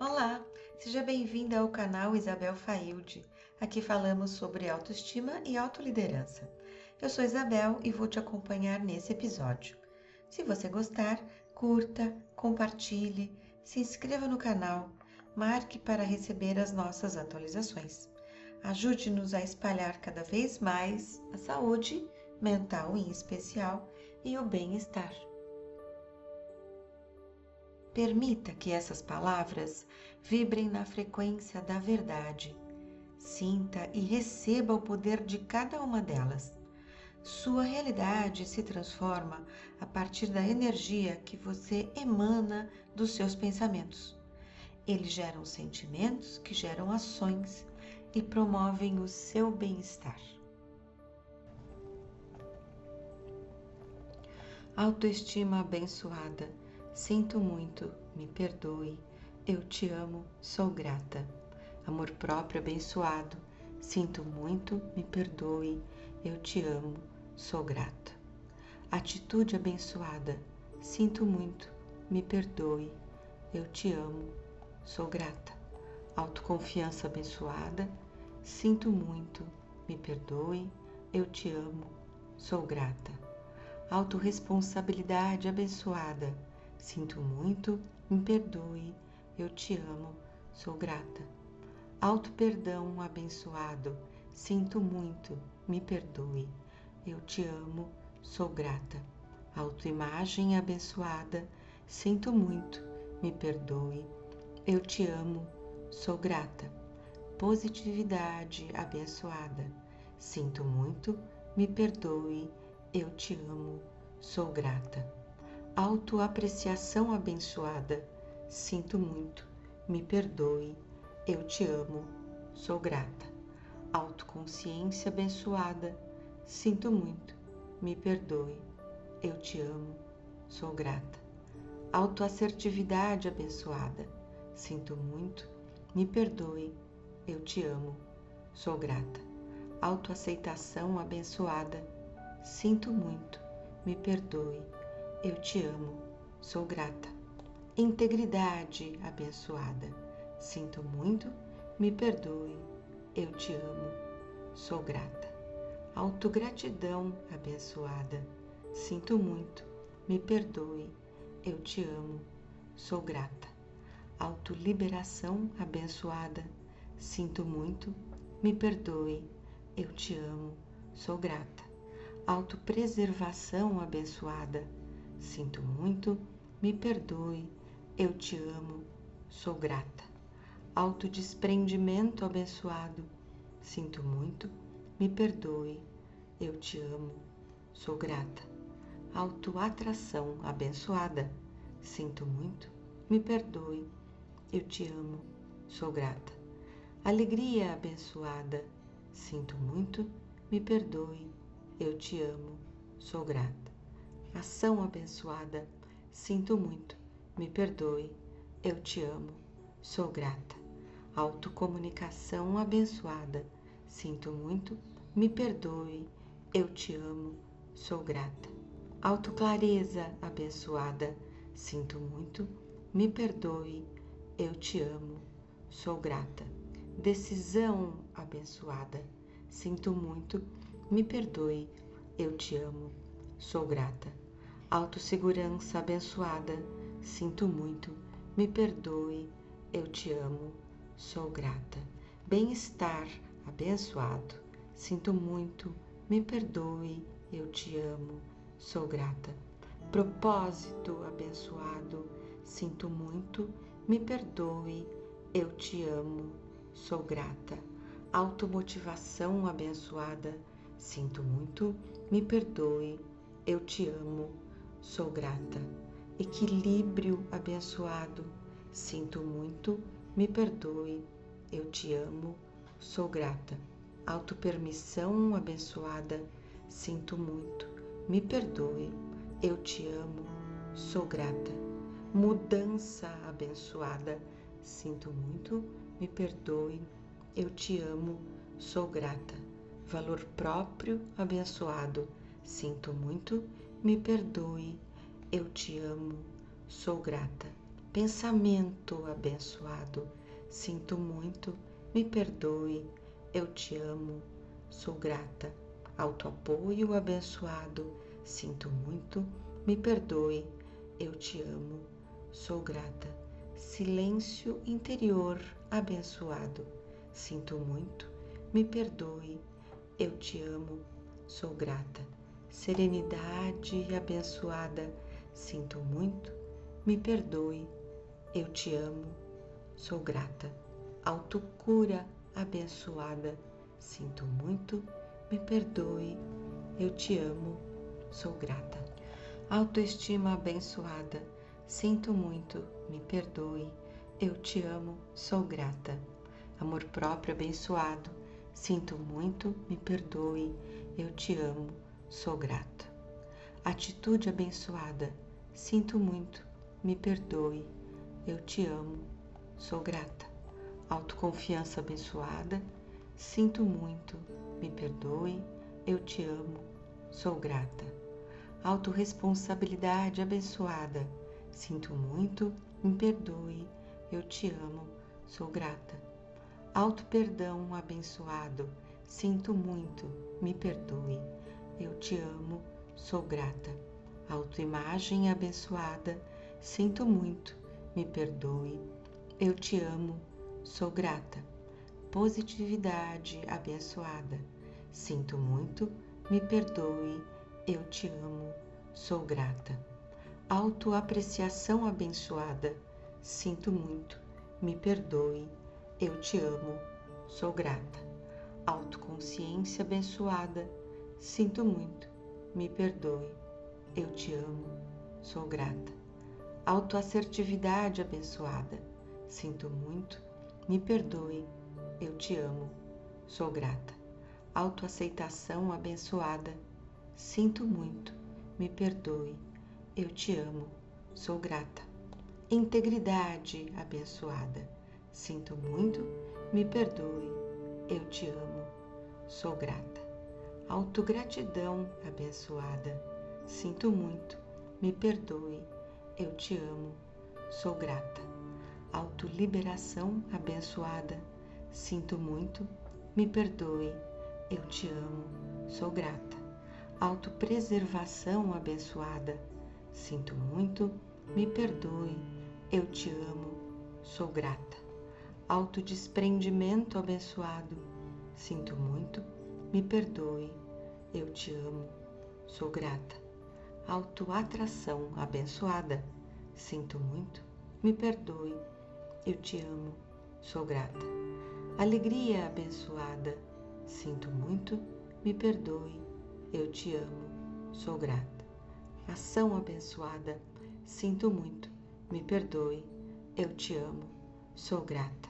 Olá, seja bem-vinda ao canal Isabel Failde. Aqui falamos sobre autoestima e autoliderança. Eu sou Isabel e vou te acompanhar nesse episódio. Se você gostar, curta, compartilhe, se inscreva no canal, marque para receber as nossas atualizações. Ajude-nos a espalhar cada vez mais a saúde mental em especial e o bem-estar. Permita que essas palavras vibrem na frequência da verdade. Sinta e receba o poder de cada uma delas. Sua realidade se transforma a partir da energia que você emana dos seus pensamentos. Eles geram sentimentos que geram ações e promovem o seu bem-estar. Autoestima abençoada Sinto muito, me perdoe, eu te amo, sou grata. Amor próprio abençoado, sinto muito, me perdoe, eu te amo, sou grata. Atitude abençoada, sinto muito, me perdoe, eu te amo, sou grata. Autoconfiança abençoada, sinto muito, me perdoe, eu te amo, sou grata. Autoresponsabilidade abençoada, Sinto muito, me perdoe, eu te amo, sou grata. Alto perdão abençoado, sinto muito, me perdoe, eu te amo, sou grata. Autoimagem abençoada, sinto muito, me perdoe, eu te amo, sou grata. Positividade abençoada, sinto muito, me perdoe, eu te amo, sou grata autoapreciação abençoada. Sinto muito, me perdoe, eu te amo, sou grata. Autoconsciência abençoada. Sinto muito, me perdoe, eu te amo, sou grata. Autoassertividade abençoada. Sinto muito, me perdoe, eu te amo, sou grata. Autoaceitação abençoada. Sinto muito, me perdoe, eu te amo, sou grata. Integridade abençoada. Sinto muito, me perdoe. Eu te amo, sou grata. Autogratidão abençoada. Sinto muito, me perdoe. Eu te amo, sou grata. Autoliberação abençoada. Sinto muito, me perdoe. Eu te amo, sou grata. Autopreservação abençoada Sinto muito, me perdoe, eu te amo, sou grata. Autodespreendimento abençoado. Sinto muito, me perdoe, eu te amo, sou grata. Autoatração abençoada. Sinto muito, me perdoe, eu te amo, sou grata. Alegria abençoada. Sinto muito, me perdoe, eu te amo, sou grata ação abençoada. Sinto muito, me perdoe, eu te amo, sou grata. Autocomunicação abençoada. Sinto muito, me perdoe, eu te amo, sou grata. Autoclareza abençoada. Sinto muito, me perdoe, eu te amo, sou grata. Decisão abençoada. Sinto muito, me perdoe, eu te amo, sou grata autossegurança abençoada. Sinto muito, me perdoe, eu te amo, sou grata. Bem-estar abençoado. Sinto muito, me perdoe, eu te amo, sou grata. Propósito abençoado. Sinto muito, me perdoe, eu te amo, sou grata. Automotivação abençoada. Sinto muito, me perdoe, eu te amo, sou grata. Equilíbrio abençoado, sinto muito, me perdoe, eu te amo, sou grata. Autopermissão abençoada, sinto muito, me perdoe, eu te amo, sou grata. Mudança abençoada, sinto muito, me perdoe, eu te amo, sou grata. Valor próprio abençoado, sinto muito, me perdoe, eu te amo, sou grata. Pensamento abençoado, sinto muito, me perdoe, eu te amo, sou grata. Autoapoio abençoado, sinto muito, me perdoe, eu te amo, sou grata. Silêncio interior abençoado, sinto muito, me perdoe, eu te amo, sou grata. Serenidade abençoada, sinto muito, me perdoe, eu te amo, sou grata. Autocura abençoada, sinto muito, me perdoe, eu te amo, sou grata. Autoestima abençoada, sinto muito, me perdoe, eu te amo, sou grata. Amor próprio abençoado, sinto muito, me perdoe, eu te amo, sou grata. Atitude abençoada, sinto muito, me perdoe, eu te amo, sou grata. Autoconfiança abençoada, sinto muito, me perdoe, eu te amo, sou grata. Autoresponsabilidade abençoada, sinto muito, me perdoe, eu te amo, sou grata. Auto perdão abençoado, sinto muito, me perdoe, eu te amo, sou grata. Autoimagem abençoada, sinto muito, me perdoe, eu te amo, sou grata. Positividade abençoada, sinto muito, me perdoe, eu te amo, sou grata. Autoapreciação abençoada, sinto muito, me perdoe, eu te amo, sou grata. Autoconsciência abençoada, sinto muito, me perdoe, eu te amo, sou grata. Autoassertividade abençoada. Sinto muito, me perdoe, eu te amo, sou grata. Autoaceitação abençoada. Sinto muito, me perdoe, eu te amo, sou grata. Integridade abençoada. Sinto muito, me perdoe, eu te amo, sou grata. Autogratidão abençoada. Sinto muito, me perdoe, eu te amo, sou grata. Autoliberação abençoada, sinto muito, me perdoe, eu te amo, sou grata. Autopreservação abençoada, sinto muito, me perdoe, eu te amo, sou grata. Autodespreendimento abençoado, sinto muito, me perdoe, eu te amo, sou grata autoatração abençoada. Sinto muito, me perdoe, eu te amo, sou grata. Alegria abençoada. Sinto muito, me perdoe, eu te amo, sou grata. Ação abençoada. Sinto muito, me perdoe, eu te amo, sou grata.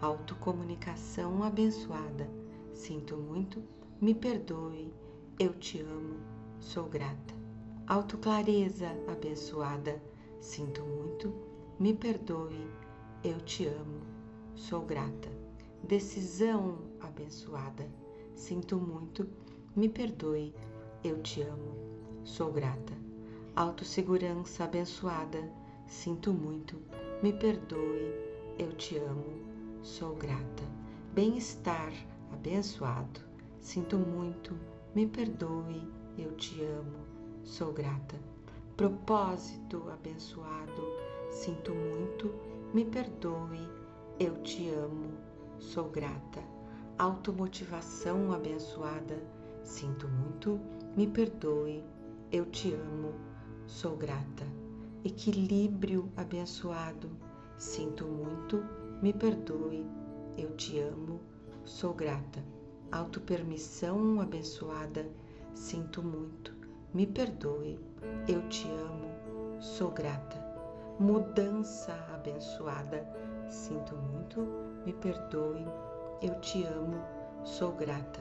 Autocomunicação abençoada. Sinto muito, me perdoe, eu te amo, sou grata. Autoclareza abençoada, sinto muito, me perdoe, eu te amo, sou grata. Decisão abençoada, sinto muito, me perdoe, eu te amo, sou grata. Autossegurança abençoada, sinto muito, me perdoe, eu te amo, sou grata. Bem-estar abençoado, sinto muito, me perdoe, eu te amo, sou grata. Propósito abençoado, sinto muito, me perdoe, eu te amo, sou grata. Automotivação abençoada, sinto muito, me perdoe, eu te amo, sou grata. Equilíbrio abençoado, sinto muito, me perdoe, eu te amo, sou grata. Autopermissão abençoada, sinto muito, me perdoe, eu te amo, sou grata. Mudança abençoada, sinto muito, me perdoe, eu te amo, sou grata.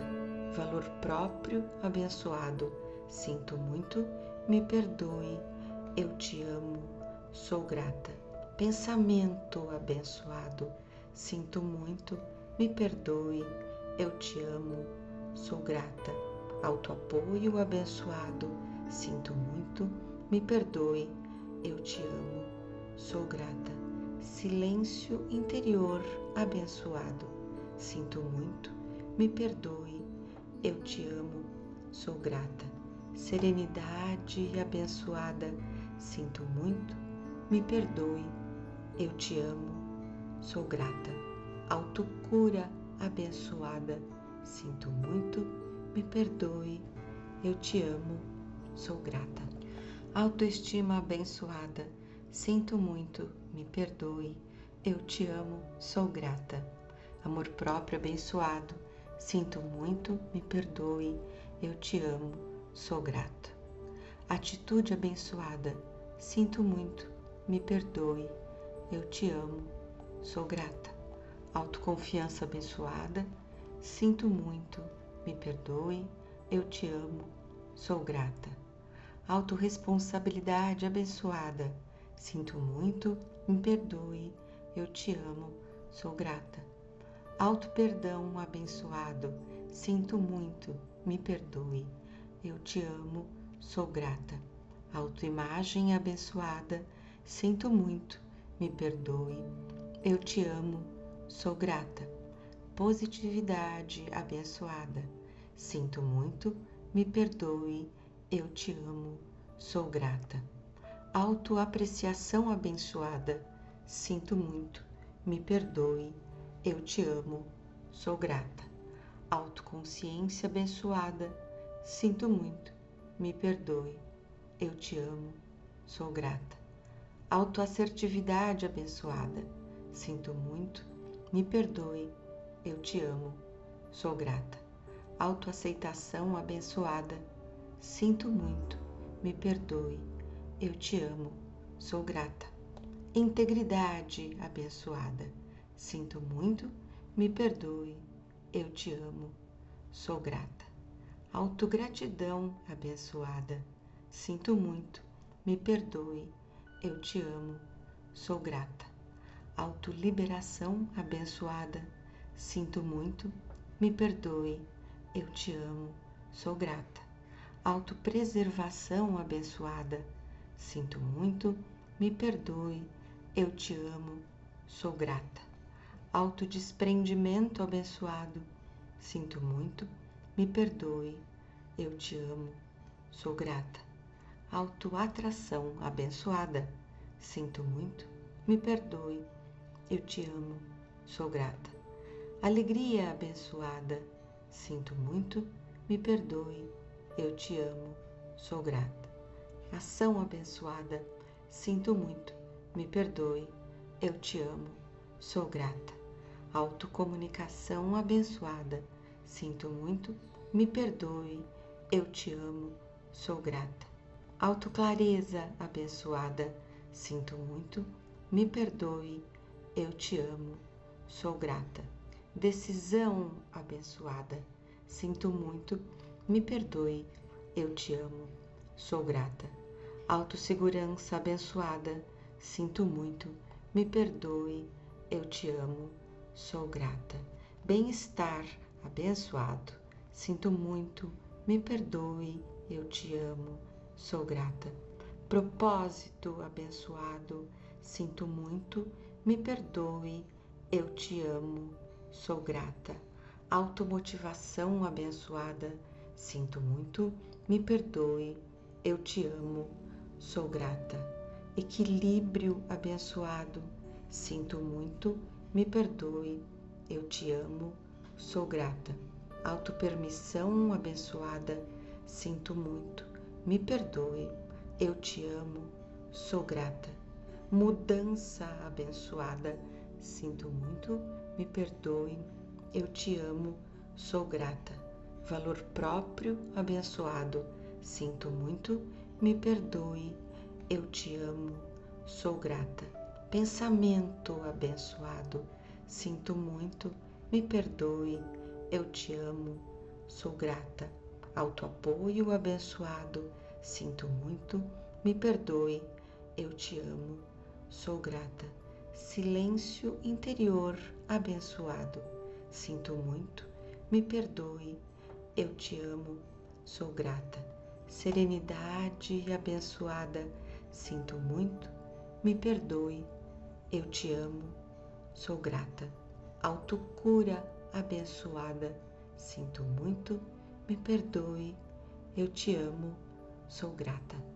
Valor próprio abençoado, sinto muito, me perdoe, eu te amo, sou grata. Pensamento abençoado, sinto muito, me perdoe, eu te amo, sou grata autoapoio abençoado, sinto muito, me perdoe, eu te amo, sou grata. Silêncio interior abençoado, sinto muito, me perdoe, eu te amo, sou grata. Serenidade abençoada, sinto muito, me perdoe, eu te amo, sou grata. Autocura abençoada, sinto muito, me perdoe, eu te amo, sou grata. Autoestima abençoada, sinto muito, me perdoe, eu te amo, sou grata. Amor próprio abençoado, sinto muito, me perdoe, eu te amo, sou grata. Atitude abençoada, sinto muito, me perdoe, eu te amo, sou grata. Autoconfiança abençoada, sinto muito, me perdoe, eu te amo, sou grata. Autoresponsabilidade abençoada, sinto muito, me perdoe, eu te amo, sou grata. Auto perdão abençoado, sinto muito, me perdoe, eu te amo, sou grata. Autoimagem abençoada, sinto muito, me perdoe, eu te amo, sou grata. Positividade abençoada, sinto muito, me perdoe, eu te amo, sou grata. Autoapreciação abençoada, sinto muito, me perdoe, eu te amo, sou grata. Autoconsciência abençoada, sinto muito, me perdoe, eu te amo, sou grata. Autoassertividade abençoada, sinto muito, me perdoe, eu te amo, sou grata. Autoaceitação abençoada, sinto muito, me perdoe, eu te amo, sou grata. Integridade abençoada, sinto muito, me perdoe, eu te amo, sou grata. Autogratidão abençoada, sinto muito, me perdoe, eu te amo, sou grata. Autoliberação abençoada, sinto muito, me perdoe, eu te amo, sou grata. Autopreservação abençoada, sinto muito, me perdoe, eu te amo, sou grata. Autodespreendimento abençoado, sinto muito, me perdoe, eu te amo, sou grata. Autoatração abençoada. Sinto muito, me perdoe, eu te amo, sou grata. Alegria abençoada. Sinto muito, me perdoe, eu te amo, sou grata. Ação abençoada. Sinto muito, me perdoe, eu te amo, sou grata. Autocomunicação abençoada. Sinto muito, me perdoe, eu te amo, sou grata Autoclareza abençoada, sinto muito, me perdoe, eu te amo, sou grata. Decisão abençoada, sinto muito, me perdoe, eu te amo, sou grata. Autossegurança abençoada, sinto muito, me perdoe, eu te amo, sou grata. Bem-estar abençoado, sinto muito, me perdoe, eu te amo, sou grata. Propósito abençoado, sinto muito, me perdoe, eu te amo, sou grata. Automotivação abençoada, sinto muito, me perdoe, eu te amo, sou grata. Equilíbrio abençoado, sinto muito, me perdoe, eu te amo, sou grata. Autopermissão abençoada, sinto muito, me perdoe, eu te amo, sou grata. Mudança abençoada, sinto muito, me perdoe, eu te amo, sou grata. Valor próprio abençoado, sinto muito, me perdoe, eu te amo, sou grata. Pensamento abençoado, sinto muito, me perdoe, eu te amo, sou grata. Autoapoio abençoado, sinto muito, me perdoe, eu te amo, sou grata. Silêncio interior abençoado, sinto muito, me perdoe, eu te amo, sou grata. Serenidade abençoada, sinto muito, me perdoe, eu te amo, sou grata. Autocura abençoada, sinto muito, me perdoe, eu te amo, sou grata.